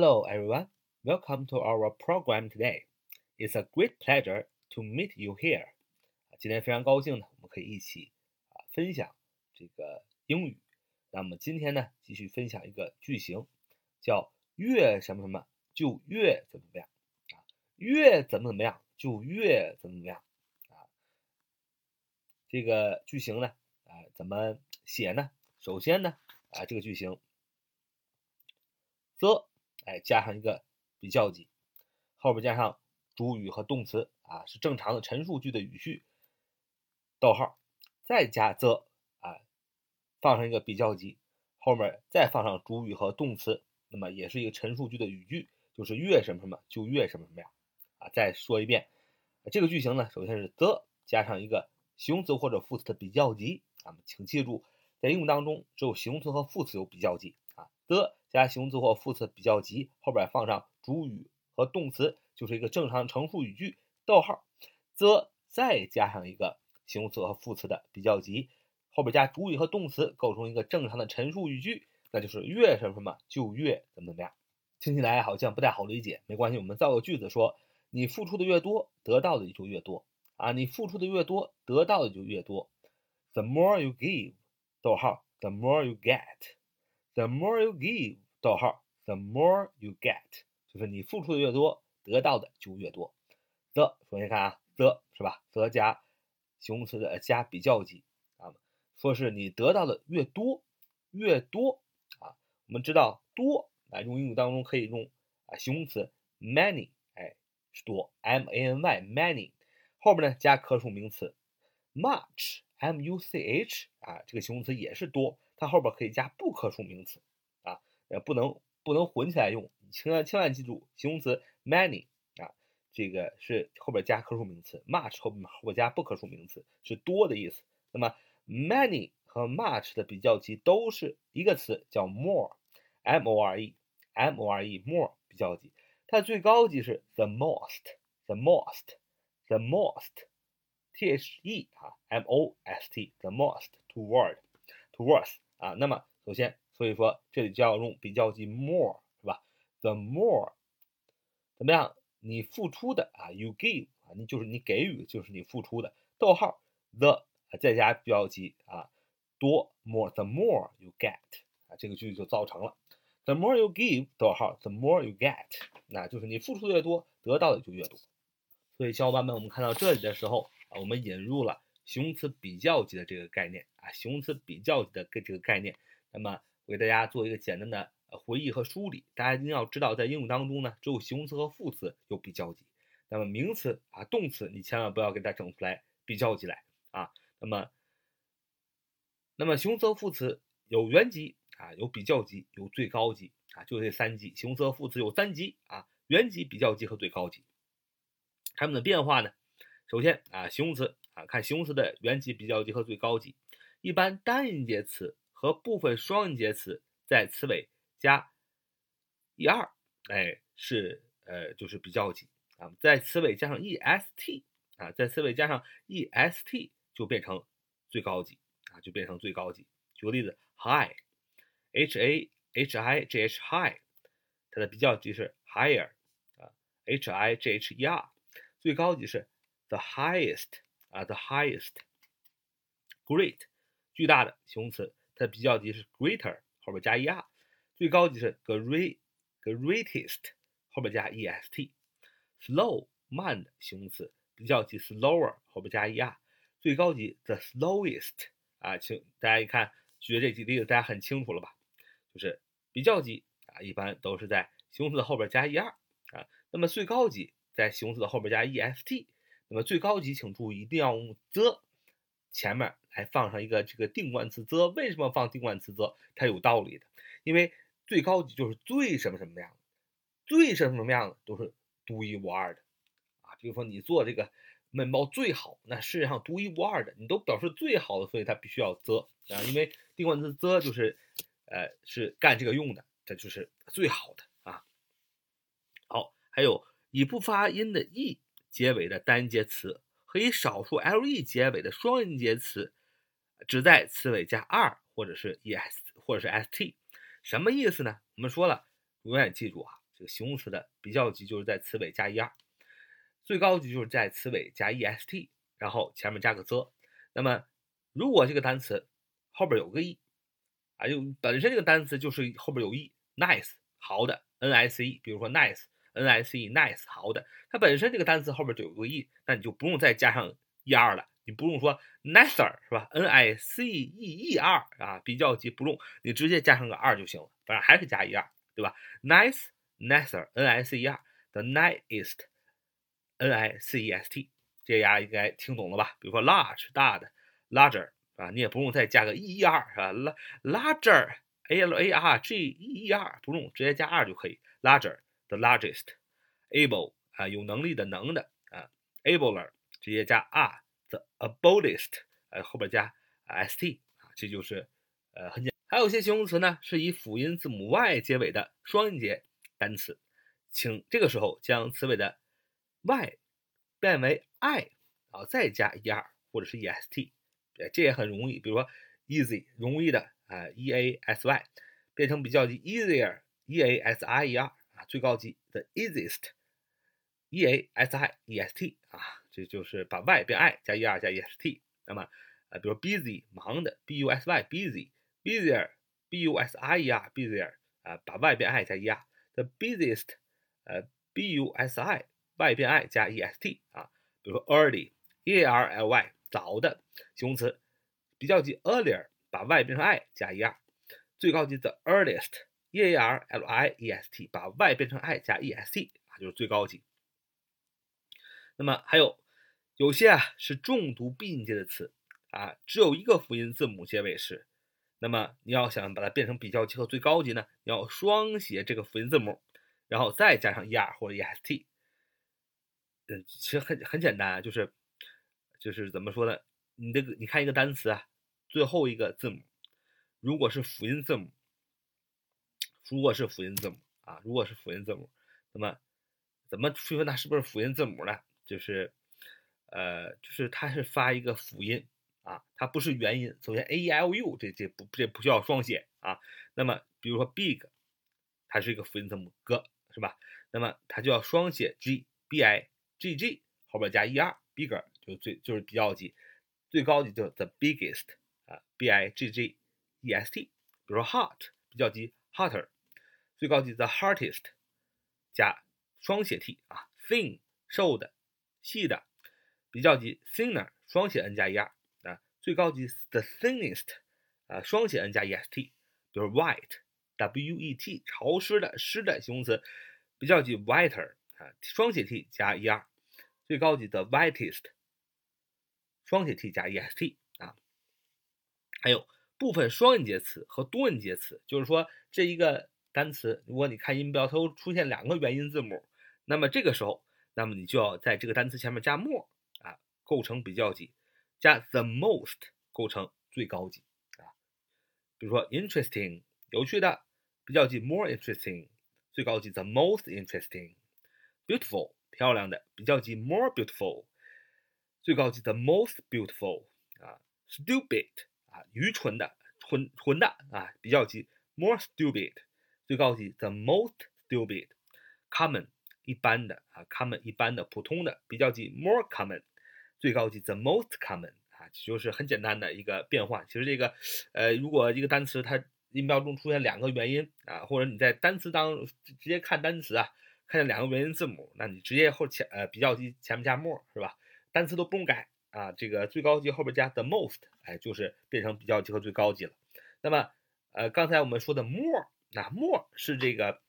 Hello, everyone. Welcome to our program today. It's a great pleasure to meet you here. 今天非常高兴呢，我们可以一起啊分享这个英语。那么今天呢，继续分享一个句型，叫越什么什么就越怎么怎么样啊，越怎么怎么样就越怎么怎么样啊。这个句型呢，啊，怎么写呢？首先呢，啊，这个句型，the。哎，加上一个比较级，后边加上主语和动词啊，是正常的陈述句的语序。逗号，再加 the 啊，放上一个比较级，后面再放上主语和动词，那么也是一个陈述句的语句，就是越什么什么就越什么什么呀啊。再说一遍，这个句型呢，首先是 the 加上一个形容词或者副词的比较级啊，请记住，在英语当中只有形容词和副词有比较级啊，the。加形容词或副词比较级，后边放上主语和动词，就是一个正常陈述语句。逗号，the 再加上一个形容词和副词的比较级，后边加主语和动词，构成一个正常的陈述语句，那就是越什么什么就越怎么怎么样。听起来好像不太好理解，没关系，我们造个句子说：你付出的越多，得到的就越多啊！你付出的越多，得到的就越多。The more you give，逗号，the more you get。The more you give，逗号，the more you get，就是你付出的越多，得到的就越多。the，首先看啊，the 是吧？the 加形容词的加比较级啊，说是你得到的越多，越多啊。我们知道多啊，用英语当中可以用啊形容词 many，哎，是多，m a n y，many，后边呢加可数名词 much，m u c h，啊，这个形容词也是多。它后边可以加不可数名词啊，呃，不能不能混起来用，千万千万记住，形容词 many 啊，这个是后边加可数名词，much 后边后边加不可数名词是多的意思。那么 many 和 much 的比较级都是一个词，叫 more，m o r e，m o r e，more 比较级，它最高级是 the most，the most，the most，t h e 啊，m o s t，the most toward，towards。啊，那么首先，所以说这里就要用比较级 more 是吧？The more 怎么样？你付出的啊，you give 啊，你就是你给予，就是你付出的。逗号 the 再加比较级啊，多 more，the more you get 啊，这个句子就造成了。The more you give，逗号，the more you get，那就是你付出的越多，得到的就越多。所以小伙伴们，我们看到这里的时候啊，我们引入了。形容词比较级的这个概念啊，形容词比较级的这个概念，那么我给大家做一个简单的回忆和梳理。大家一定要知道，在英语当中呢，只有形容词和副词有比较级，那么名词啊、动词，你千万不要给它整出来比较级来啊。那么，那么形容词和副词有原级啊，有比较级，有最高级啊，就这三级。形容词和副词有三级啊，原级、比较级和最高级。它们的变化呢？首先啊，形容词。看形容词的原级、比较级和最高级。一般单音节词和部分双音节词在词尾加 -er，哎，是呃就是比较级啊。在词尾加上 -est 啊，在词尾加上 -est 就变成最高级啊，就变成最高级。举个例子，high，h a h i g h high，它的比较级是 higher 啊，h i g h e r，最高级是 the highest。啊，the highest，great，巨大的形容词，它的比较级是 greater，后边加 er，最高级是 great，greatest，后边加 est，slow，慢的形容词，比较级 slower，后边加 er，最高级 the slowest，啊，请大家一看，举这几例子，大家很清楚了吧？就是比较级啊，一般都是在形容词的后边加 er，啊，那么最高级在形容词的后边加 est。那么最高级，请注意，一定要用 the 前面来放上一个这个定冠词 the。为什么放定冠词 the？它有道理的，因为最高级就是最什么什么样的，最什么什么样的都是独一无二的啊。比如说你做这个面包最好，那世界上独一无二的，你都表示最好的，所以它必须要 the 啊。因为定冠词 the 就是呃是干这个用的，这就是最好的啊。好，还有以不发音的 e。结尾的单音节词和以少数 le 结尾的双音节词，只在词尾加 r 或者是 es 或者是 st，什么意思呢？我们说了，永远记住啊，这个形容词的比较级就是在词尾加 er，最高级就是在词尾加 est，然后前面加个 the。那么如果这个单词后边有个 e，啊，就本身这个单词就是后边有 e，nice 好的，nice，比如说 nice n i c e nice 好的，它本身这个单词后边就有个 e，那你就不用再加上 er 了。你不用说 nicer 是吧？n i c e e r 啊，比较级不用，你直接加上个 r 就行了，反正还是加 e r 对吧？nice nicer n i c e r the nicest n i c e s t，这家应该听懂了吧？比如说 large 大的 larger 啊，你也不用再加个 e e r 是吧？l larger A L A R G E E R 不用，直接加 r 就可以。larger the largest able 啊，有能力的能的啊，abler 直接加 r。the ablest，呃后边加 st 啊，这就是呃很简。还有些形容词呢是以辅音字母 y 结尾的双音节单词，请这个时候将词尾的 y 变为 i，然后再加 er 或者是 est，这也很容易。比如说 easy 容易的啊 e a s y 变成比较级 easier e a s i e r 最高级 the easiest e a s i e s t 啊。这就是把 y 变 i 加 er 加 est，那么呃，比如 busy 忙的 b u s y busy busier b u s i e r busier 啊，把 y 变 i 加 er，the busiest 呃 b u s i y 变 i 加 e s t 啊，比如说 early e a r l y 早的形容词，比较级 earlier 把 y 变成 i 加 er，最高级 the earliest e a r l i e s t 把 y 变成 i 加 e s t 啊，就是最高级。那么还有有些啊是重读闭音节的词啊，只有一个辅音字母结尾时，那么你要想把它变成比较级和最高级呢，你要双写这个辅音字母，然后再加上 er 或者 est。嗯，其实很很简单啊，就是就是怎么说呢？你这个你看一个单词啊，最后一个字母如果是辅音字母，如果是辅音字母啊，如果是辅音字母，那么怎么区分它是不是辅音字母呢？就是，呃，就是它是发一个辅音啊，它不是元音。首先，a e i o u 这这不这不需要双写啊。那么，比如说 big，它是一个辅音字母 g，是吧？那么它就要双写 g b i g g 后边加 e r bigger 就最就是比较级，最高级就 the biggest 啊 b i g g e s t。比如说 hot 比较级 hotter，最高级 the hardest，加双写 t 啊 thin 瘦的。细的，比较级 thinner 双写 n 加 er 啊，最高级 the thinnest 啊双写 n 加 est，比如 white w e t 潮湿的湿的形容词，比较级 whiter 啊双写 t 加 er，最高级的 whitest 双写 t 加 est 啊，还有部分双音节词和多音节词，就是说这一个单词，如果你看音标它出现两个元音字母，那么这个时候。那么你就要在这个单词前面加 more 啊，构成比较级，加 the most 构成最高级啊。比如说 interesting 有趣的，比较级 more interesting，最高级 the most interesting。beautiful 漂亮的，比较级 more beautiful，最高级 the most beautiful 啊。stupid 啊愚蠢的，蠢蠢的啊，比较级 more stupid，最高级 the most stupid。common 一般的啊，common 一般的普通的比较级 more common，最高级 the most common 啊，就是很简单的一个变换。其实这个，呃，如果一个单词它音标中出现两个元音啊，或者你在单词当直接看单词啊，看见两个元音字母，那你直接后前呃比较级前面加 more 是吧？单词都不用改啊，这个最高级后边加 the most，哎，就是变成比较级和最高级了。那么，呃，刚才我们说的 more，那 more 是这个。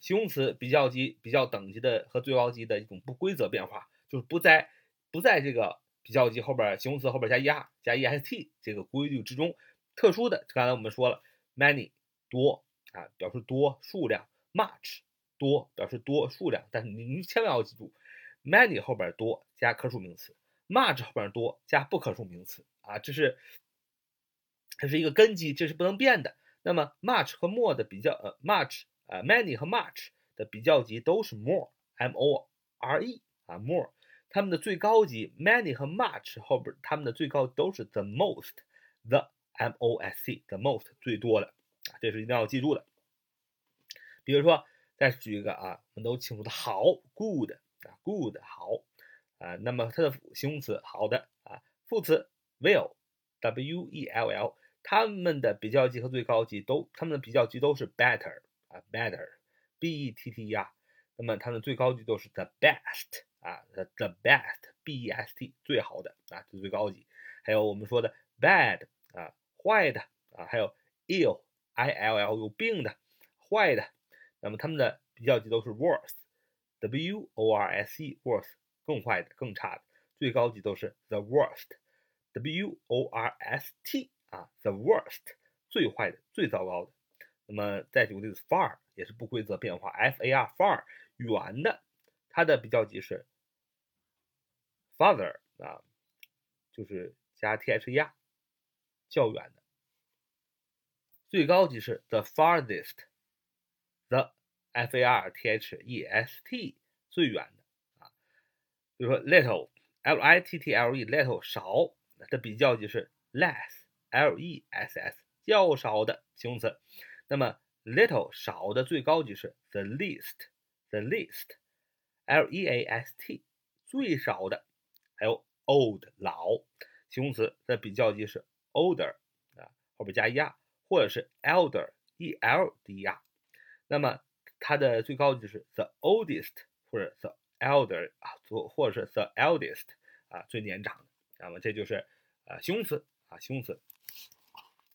形容词比较级、比较等级的和最高级的一种不规则变化，就是不在不在这个比较级后边形容词后边加 er 加 est 这个规律之中。特殊的，刚才我们说了，many 多啊，表示多数量；much 多表示多数量。但是您千万要记住，many 后边多加可数名词，much 后边多加不可数名词啊，这是这是一个根基，这是不能变的。那么 much 和 more 的比较，呃，much。啊，many 和 much 的比较级都是 more，m o r e 啊，more，它们的最高级 many 和 much 后边，它们的最高都是 the most，the m o s t，the most 最多的啊，这是一定要记住的。比如说再举一个啊，我们都清楚的好，good 啊，good 好啊。那么它的形容词好的啊，副词 well，w e l l，它们的比较级和最高级都，它们的比较级都是 better 啊，better，b e t t e r。那么它的最高级都是 the best 啊，the the best，b e s t 最好的啊，这最高级。还有我们说的 bad 啊，坏的啊，还有 ill，i l l 有病的，坏的。那么它们的比较级都是 worse，w o r s e，worse 更坏的，更差的。最高级都是 the worst，w o r s t 啊，the worst 最坏的，最糟糕的。那么再举个例子，far 也是不规则变化，f a r far 远的，它的比较级是 farther 啊，就是加 t h e r，较远的。最高级是 the farthest，the f a r t h e s t 最远的啊。比如说 little，l i t t l e little 少，它的比较级是 less L E S S 较少的形容词。那么 little 少的最高级是 the least。the least, L E A S T，最少的，还有 old 老，形容词的比较级是 older 啊，后边加 er，或者是 elder E L D E R。那么它的最高级是 the oldest 或者 the elder 啊，或或者是 the eldest 啊，最年长的。那么这就是啊形容词啊形容词。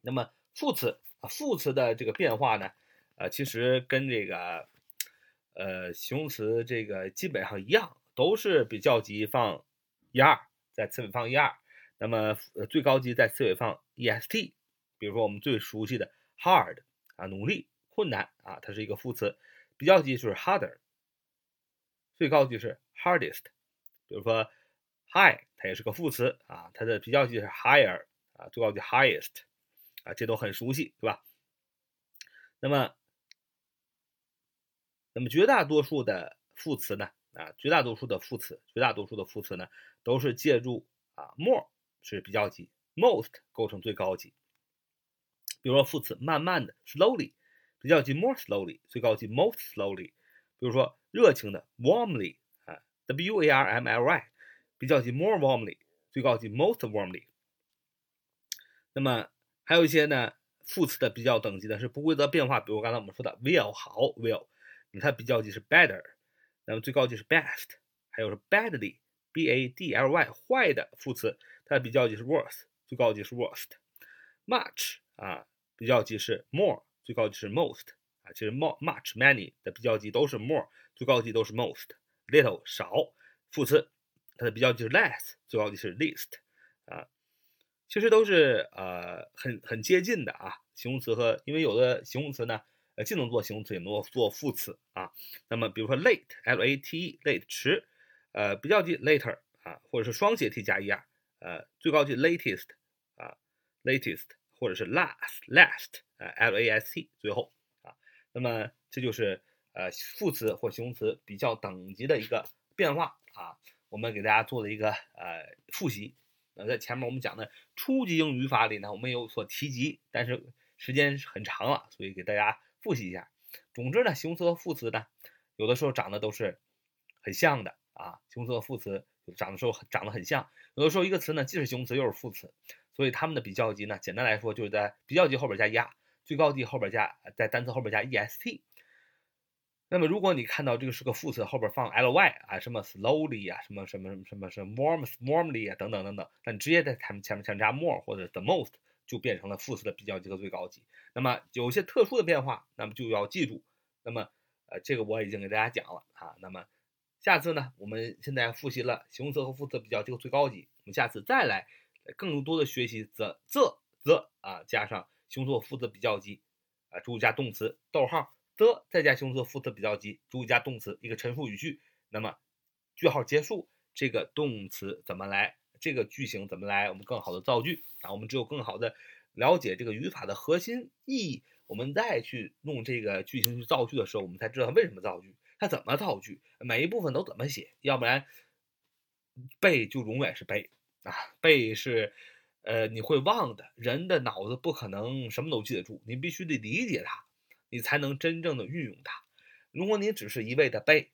那么副词副词的这个变化呢，呃，其实跟这个。呃，形容词这个基本上一样，都是比较级放 er，在词尾放 er，那么呃最高级在词尾放 est。比如说我们最熟悉的 hard 啊，努力、困难啊，它是一个副词，比较级就是 harder，最高级是 hardest。比如说 high，它也是个副词啊，它的比较级是 higher 啊，最高级 highest 这都很熟悉，对吧？那么。那么绝大多数的副词呢，啊，绝大多数的副词，绝大多数的副词呢，都是借助啊 more 是比较级，most 构成最高级。比如说副词慢慢的 slowly，比较级 more slowly，最高级 most slowly。比如说热情的 warmly 啊，w a r m l y，比较级 more warmly，最高级 most warmly。那么还有一些呢副词的比较等级呢是不规则变化，比如刚才我们说的 will 好 will。它比较级是 better，那么最高级是 best，还有是 badly，b a d l y 坏的副词，它的比较级是 worse，最高级是 worst。much 啊，比较级是 more，最高级是 most 啊，其实 more much many 的比较级都是 more，最高级都是 most。little 少副词，它的比较级是 less，最高级是 least 啊，其实都是呃很很接近的啊，形容词和因为有的形容词呢。呃既能做形容词，也能做副词啊。那么，比如说 late，l a t e，late 迟，呃，比较级 later 啊，或者是双写 t 加 er，呃，最高级 latest 啊，latest，或者是 last，last，呃，l a s t 最后啊。那么这就是呃副词或形容词比较等级的一个变化啊。我们给大家做了一个呃复习。那在前面我们讲的初级英语语法里呢，我们有所提及，但是时间很长了，所以给大家。复习一下，总之呢，形容词和副词呢，有的时候长得都是很像的啊。形容词和副词长的时候长得很像，有的时候一个词呢既是形容词又是副词，所以它们的比较级呢，简单来说就是在比较级后边加 er，最高级后边加在单词后边加 est。那么如果你看到这个是个副词后边放 ly 啊，什么 slowly 啊，什么什么什么什么 warm warmly 啊等等等等，那你直接在前面前面加 more 或者 the most。就变成了副词的比较级和最高级。那么有些特殊的变化，那么就要记住。那么，呃，这个我已经给大家讲了啊。那么下次呢，我们现在复习了形容词和副词比较级和最高级。我们下次再来更多的学习 the、the、the 啊，加上形容词和副词比较级啊，注意加动词，逗号 the 再加形容词副词比较级，注意加动词，一个陈述语句。那么句号结束，这个动词怎么来？这个句型怎么来？我们更好的造句啊！我们只有更好的了解这个语法的核心意义，我们再去弄这个句型去造句的时候，我们才知道它为什么造句，它怎么造句，每一部分都怎么写。要不然背就永远是背啊，背是呃你会忘的。人的脑子不可能什么都记得住，你必须得理解它，你才能真正的运用它。如果你只是一味的背，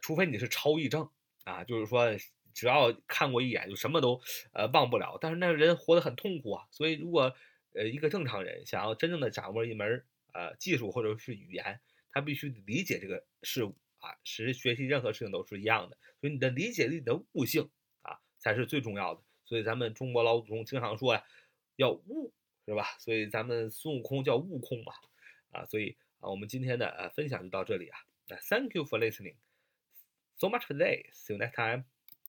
除非你是超忆症啊，就是说只要看过一眼就什么都呃忘不了，但是那个人活得很痛苦啊。所以如果呃一个正常人想要真正的掌握一门呃技术或者是语言，他必须理解这个事物啊，使学习任何事情都是一样的。所以你的理解力你的悟性啊才是最重要的。所以咱们中国老祖宗经常说呀，要悟，是吧？所以咱们孙悟空叫悟空嘛，啊，所以。啊，我们今天的呃分享就到这里啊。那 Thank you for listening so much today. See you next time.